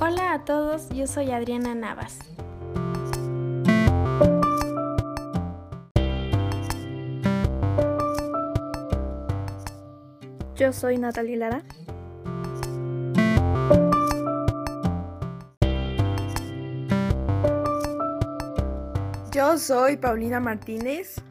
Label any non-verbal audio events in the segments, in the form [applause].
Hola a todos, yo soy Adriana Navas. Yo soy Natalie Lara. Yo soy Paulina Martínez.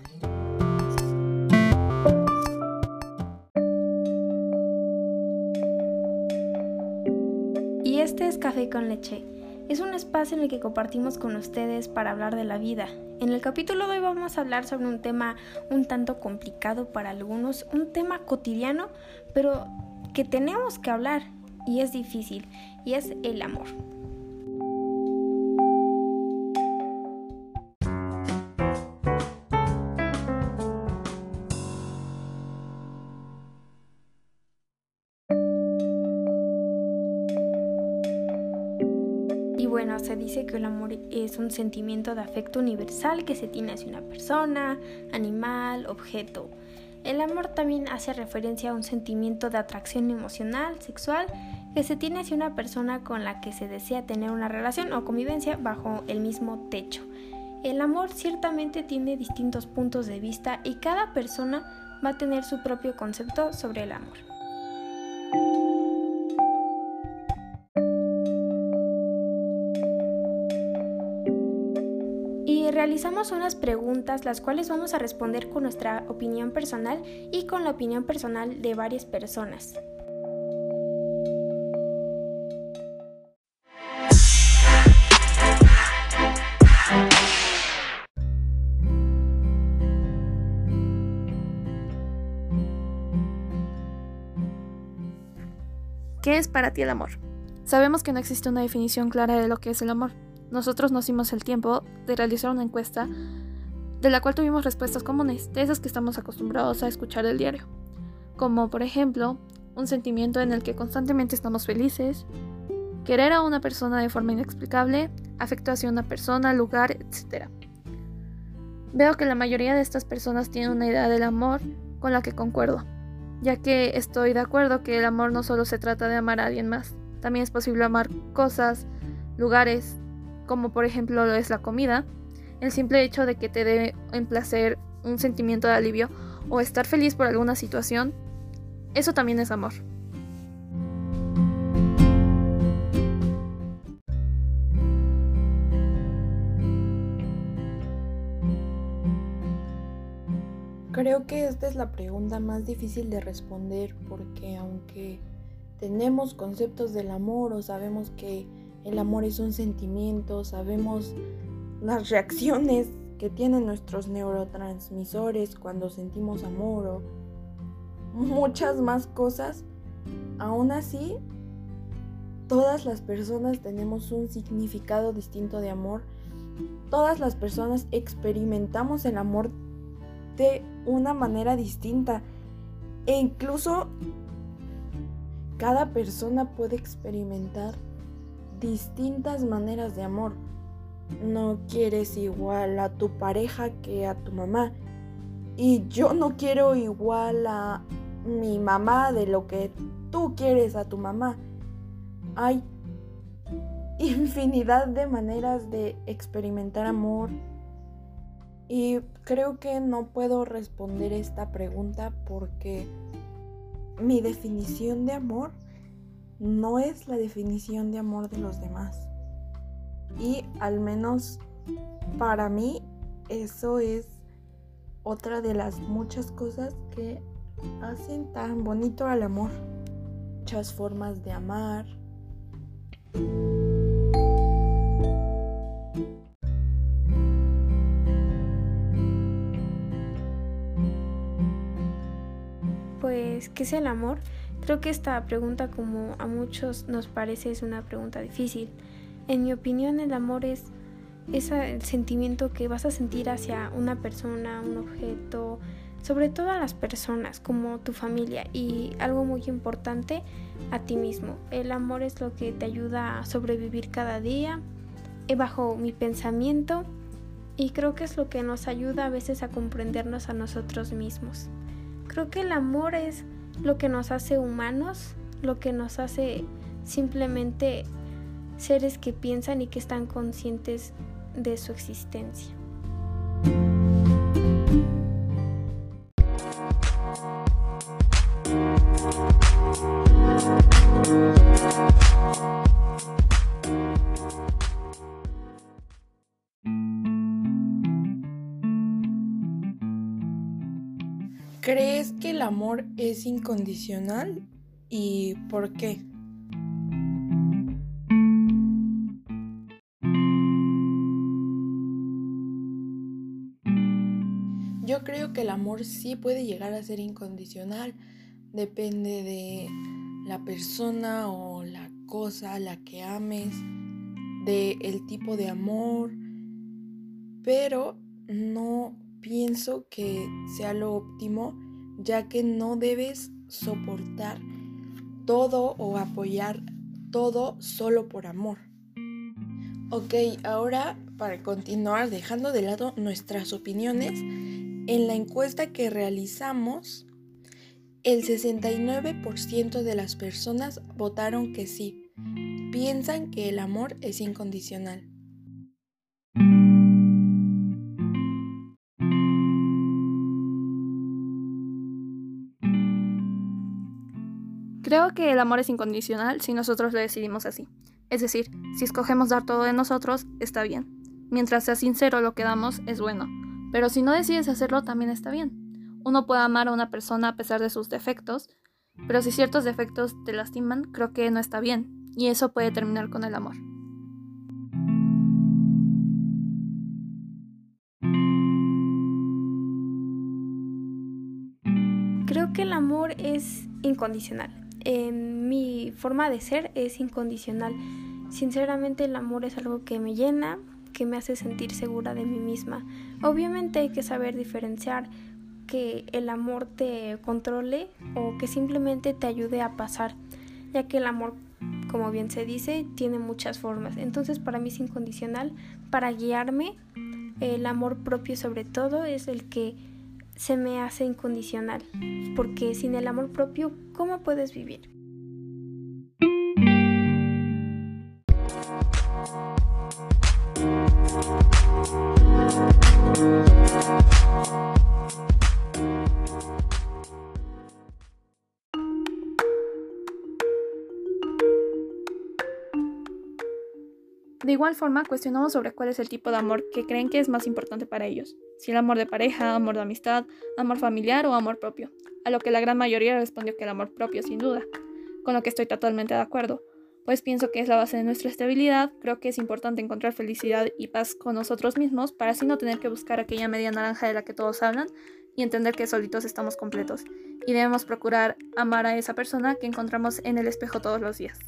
Y este es Café con Leche. Es un espacio en el que compartimos con ustedes para hablar de la vida. En el capítulo de hoy vamos a hablar sobre un tema un tanto complicado para algunos, un tema cotidiano, pero que tenemos que hablar y es difícil, y es el amor. Bueno, se dice que el amor es un sentimiento de afecto universal que se tiene hacia una persona, animal, objeto. El amor también hace referencia a un sentimiento de atracción emocional, sexual, que se tiene hacia una persona con la que se desea tener una relación o convivencia bajo el mismo techo. El amor ciertamente tiene distintos puntos de vista y cada persona va a tener su propio concepto sobre el amor. Realizamos unas preguntas las cuales vamos a responder con nuestra opinión personal y con la opinión personal de varias personas. ¿Qué es para ti el amor? Sabemos que no existe una definición clara de lo que es el amor. Nosotros nos dimos el tiempo de realizar una encuesta de la cual tuvimos respuestas comunes, de esas que estamos acostumbrados a escuchar del diario. Como por ejemplo, un sentimiento en el que constantemente estamos felices, querer a una persona de forma inexplicable, afecto hacia una persona, lugar, etc. Veo que la mayoría de estas personas tienen una idea del amor con la que concuerdo, ya que estoy de acuerdo que el amor no solo se trata de amar a alguien más, también es posible amar cosas, lugares, como por ejemplo lo es la comida, el simple hecho de que te dé en placer un sentimiento de alivio o estar feliz por alguna situación, eso también es amor. Creo que esta es la pregunta más difícil de responder porque aunque tenemos conceptos del amor o sabemos que el amor es un sentimiento, sabemos las reacciones que tienen nuestros neurotransmisores cuando sentimos amor o muchas más cosas, aún así todas las personas tenemos un significado distinto de amor. Todas las personas experimentamos el amor de una manera distinta e incluso cada persona puede experimentar distintas maneras de amor. No quieres igual a tu pareja que a tu mamá. Y yo no quiero igual a mi mamá de lo que tú quieres a tu mamá. Hay infinidad de maneras de experimentar amor. Y creo que no puedo responder esta pregunta porque mi definición de amor no es la definición de amor de los demás. Y al menos para mí eso es otra de las muchas cosas que hacen tan bonito al amor. Muchas formas de amar. Pues, ¿qué es el amor? Creo que esta pregunta, como a muchos nos parece, es una pregunta difícil. En mi opinión, el amor es ese sentimiento que vas a sentir hacia una persona, un objeto, sobre todo a las personas, como tu familia y algo muy importante, a ti mismo. El amor es lo que te ayuda a sobrevivir cada día. Eh, bajo mi pensamiento, y creo que es lo que nos ayuda a veces a comprendernos a nosotros mismos. Creo que el amor es lo que nos hace humanos, lo que nos hace simplemente seres que piensan y que están conscientes de su existencia. Es incondicional y por qué? Yo creo que el amor sí puede llegar a ser incondicional. Depende de la persona o la cosa a la que ames, de el tipo de amor, pero no pienso que sea lo óptimo, ya que no debes soportar todo o apoyar todo solo por amor. Ok, ahora para continuar dejando de lado nuestras opiniones, en la encuesta que realizamos, el 69% de las personas votaron que sí, piensan que el amor es incondicional. Creo que el amor es incondicional si nosotros lo decidimos así. Es decir, si escogemos dar todo de nosotros, está bien. Mientras sea sincero lo que damos, es bueno. Pero si no decides hacerlo, también está bien. Uno puede amar a una persona a pesar de sus defectos, pero si ciertos defectos te lastiman, creo que no está bien. Y eso puede terminar con el amor. Creo que el amor es incondicional mi forma de ser es incondicional. Sinceramente el amor es algo que me llena, que me hace sentir segura de mí misma. Obviamente hay que saber diferenciar que el amor te controle o que simplemente te ayude a pasar, ya que el amor, como bien se dice, tiene muchas formas. Entonces para mí es incondicional, para guiarme, el amor propio sobre todo es el que se me hace incondicional, porque sin el amor propio, ¿cómo puedes vivir? Igual forma, cuestionamos sobre cuál es el tipo de amor que creen que es más importante para ellos, si el amor de pareja, amor de amistad, amor familiar o amor propio, a lo que la gran mayoría respondió que el amor propio sin duda, con lo que estoy totalmente de acuerdo, pues pienso que es la base de nuestra estabilidad, creo que es importante encontrar felicidad y paz con nosotros mismos para así no tener que buscar aquella media naranja de la que todos hablan y entender que solitos estamos completos, y debemos procurar amar a esa persona que encontramos en el espejo todos los días.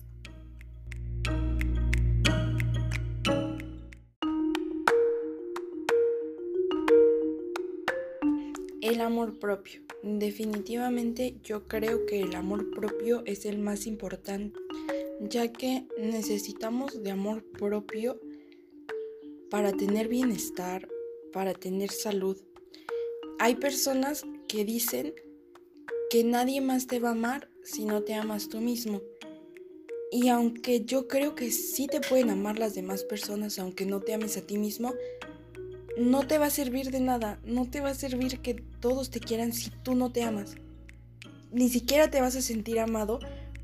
El amor propio. Definitivamente yo creo que el amor propio es el más importante, ya que necesitamos de amor propio para tener bienestar, para tener salud. Hay personas que dicen que nadie más te va a amar si no te amas tú mismo. Y aunque yo creo que sí te pueden amar las demás personas, aunque no te ames a ti mismo, no te va a servir de nada, no te va a servir que todos te quieran si tú no te amas. Ni siquiera te vas a sentir amado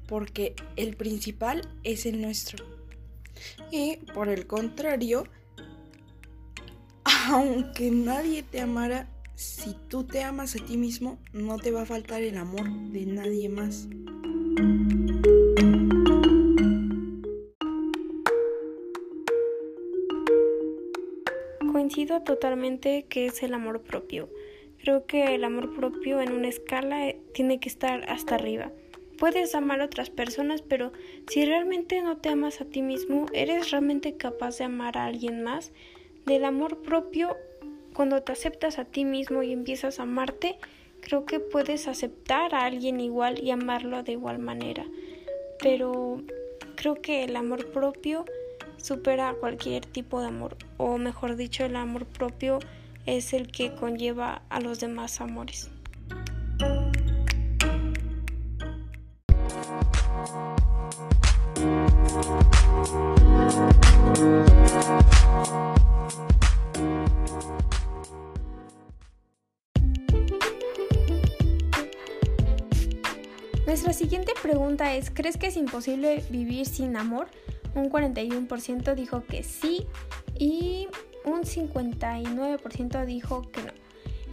porque el principal es el nuestro. Y por el contrario, [laughs] aunque nadie te amara, si tú te amas a ti mismo, no te va a faltar el amor de nadie más. Totalmente que es el amor propio. Creo que el amor propio en una escala eh, tiene que estar hasta arriba. Puedes amar a otras personas, pero si realmente no te amas a ti mismo, ¿eres realmente capaz de amar a alguien más? Del amor propio, cuando te aceptas a ti mismo y empiezas a amarte, creo que puedes aceptar a alguien igual y amarlo de igual manera. Pero creo que el amor propio supera cualquier tipo de amor, o mejor dicho, el amor propio es el que conlleva a los demás amores. Nuestra siguiente pregunta es, ¿crees que es imposible vivir sin amor? Un 41% dijo que sí y un 59% dijo que no.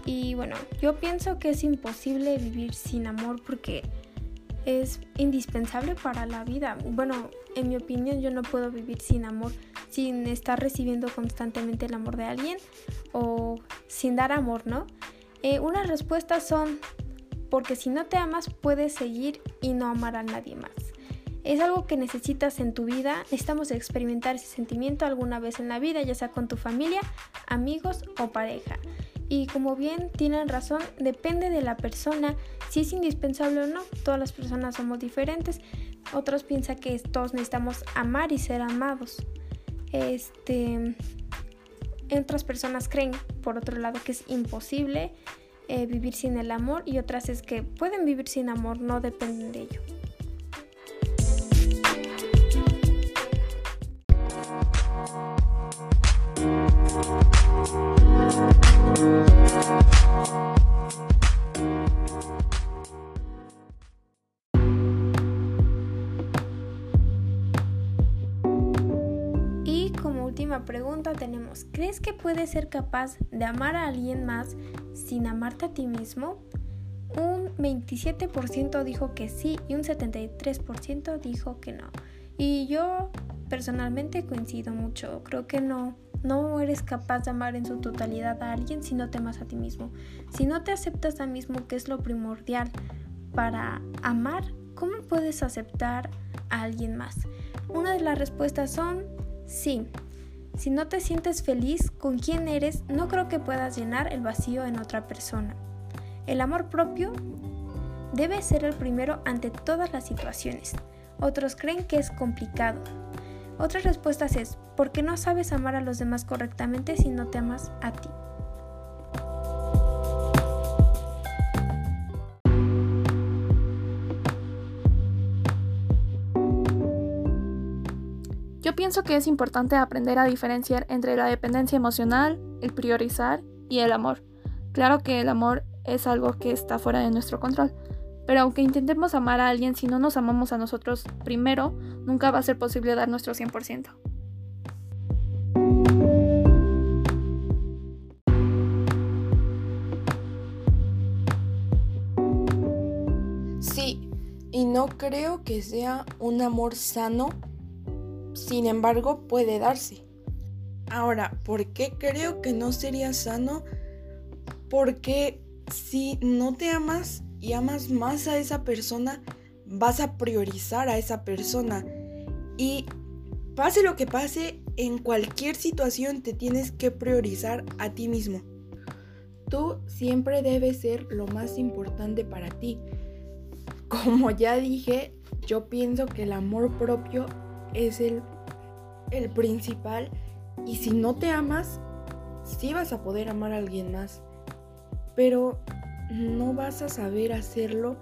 Y bueno, yo pienso que es imposible vivir sin amor porque es indispensable para la vida. Bueno, en mi opinión yo no puedo vivir sin amor, sin estar recibiendo constantemente el amor de alguien o sin dar amor, ¿no? Eh, unas respuestas son porque si no te amas puedes seguir y no amar a nadie más. Es algo que necesitas en tu vida, necesitamos experimentar ese sentimiento alguna vez en la vida, ya sea con tu familia, amigos o pareja. Y como bien tienen razón, depende de la persona si es indispensable o no. Todas las personas somos diferentes. Otros piensan que todos necesitamos amar y ser amados. Este, otras personas creen, por otro lado, que es imposible eh, vivir sin el amor y otras es que pueden vivir sin amor, no dependen de ello. Y como última pregunta tenemos, ¿crees que puedes ser capaz de amar a alguien más sin amarte a ti mismo? Un 27% dijo que sí y un 73% dijo que no. Y yo personalmente coincido mucho. Creo que no, no eres capaz de amar en su totalidad a alguien si no te amas a ti mismo. Si no te aceptas a ti mismo, que es lo primordial para amar, ¿cómo puedes aceptar a alguien más? Una de las respuestas son sí. Si no te sientes feliz con quién eres, no creo que puedas llenar el vacío en otra persona. El amor propio debe ser el primero ante todas las situaciones. Otros creen que es complicado. Otras respuestas es, ¿por qué no sabes amar a los demás correctamente si no te amas a ti? Yo pienso que es importante aprender a diferenciar entre la dependencia emocional, el priorizar y el amor. Claro que el amor es algo que está fuera de nuestro control, pero aunque intentemos amar a alguien, si no nos amamos a nosotros primero, nunca va a ser posible dar nuestro 100%. Sí, y no creo que sea un amor sano sin embargo, puede darse. Ahora, ¿por qué creo que no sería sano? Porque si no te amas y amas más a esa persona, vas a priorizar a esa persona. Y pase lo que pase, en cualquier situación te tienes que priorizar a ti mismo. Tú siempre debes ser lo más importante para ti. Como ya dije, yo pienso que el amor propio es el, el principal y si no te amas, sí vas a poder amar a alguien más, pero no vas a saber hacerlo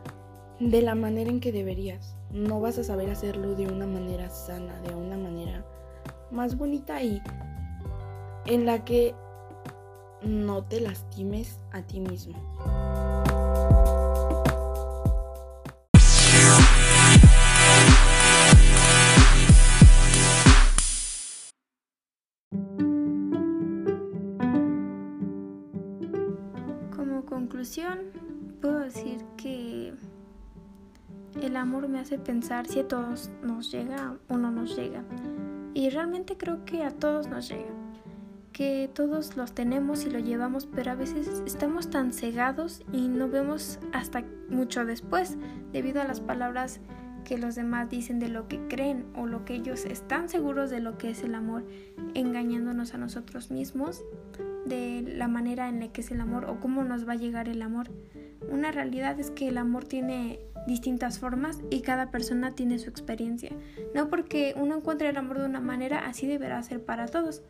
de la manera en que deberías. No vas a saber hacerlo de una manera sana, de una manera más bonita y en la que no te lastimes a ti mismo. Puedo decir que el amor me hace pensar si a todos nos llega o no nos llega. Y realmente creo que a todos nos llega. Que todos los tenemos y lo llevamos, pero a veces estamos tan cegados y no vemos hasta mucho después, debido a las palabras que los demás dicen de lo que creen o lo que ellos están seguros de lo que es el amor, engañándonos a nosotros mismos de la manera en la que es el amor o cómo nos va a llegar el amor. Una realidad es que el amor tiene distintas formas y cada persona tiene su experiencia. No porque uno encuentre el amor de una manera, así deberá ser para todos.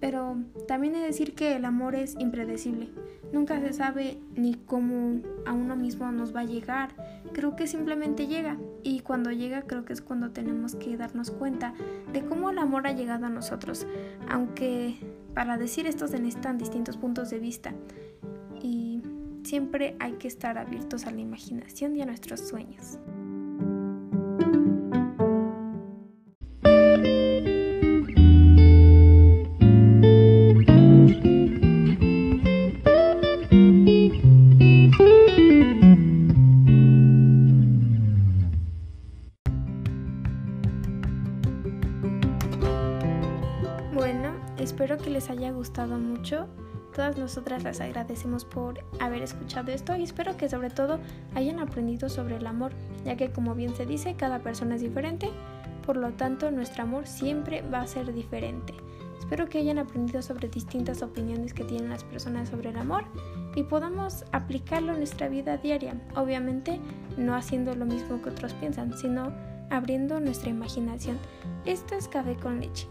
Pero también he de decir que el amor es impredecible. Nunca se sabe ni cómo a uno mismo nos va a llegar. Creo que simplemente llega. Y cuando llega creo que es cuando tenemos que darnos cuenta de cómo el amor ha llegado a nosotros. Aunque para decir esto se necesitan distintos puntos de vista. Y siempre hay que estar abiertos a la imaginación y a nuestros sueños. Nosotras les agradecemos por haber escuchado esto y espero que sobre todo hayan aprendido sobre el amor, ya que como bien se dice, cada persona es diferente, por lo tanto nuestro amor siempre va a ser diferente. Espero que hayan aprendido sobre distintas opiniones que tienen las personas sobre el amor y podamos aplicarlo en nuestra vida diaria. Obviamente no haciendo lo mismo que otros piensan, sino abriendo nuestra imaginación. Esto es Café con Leche.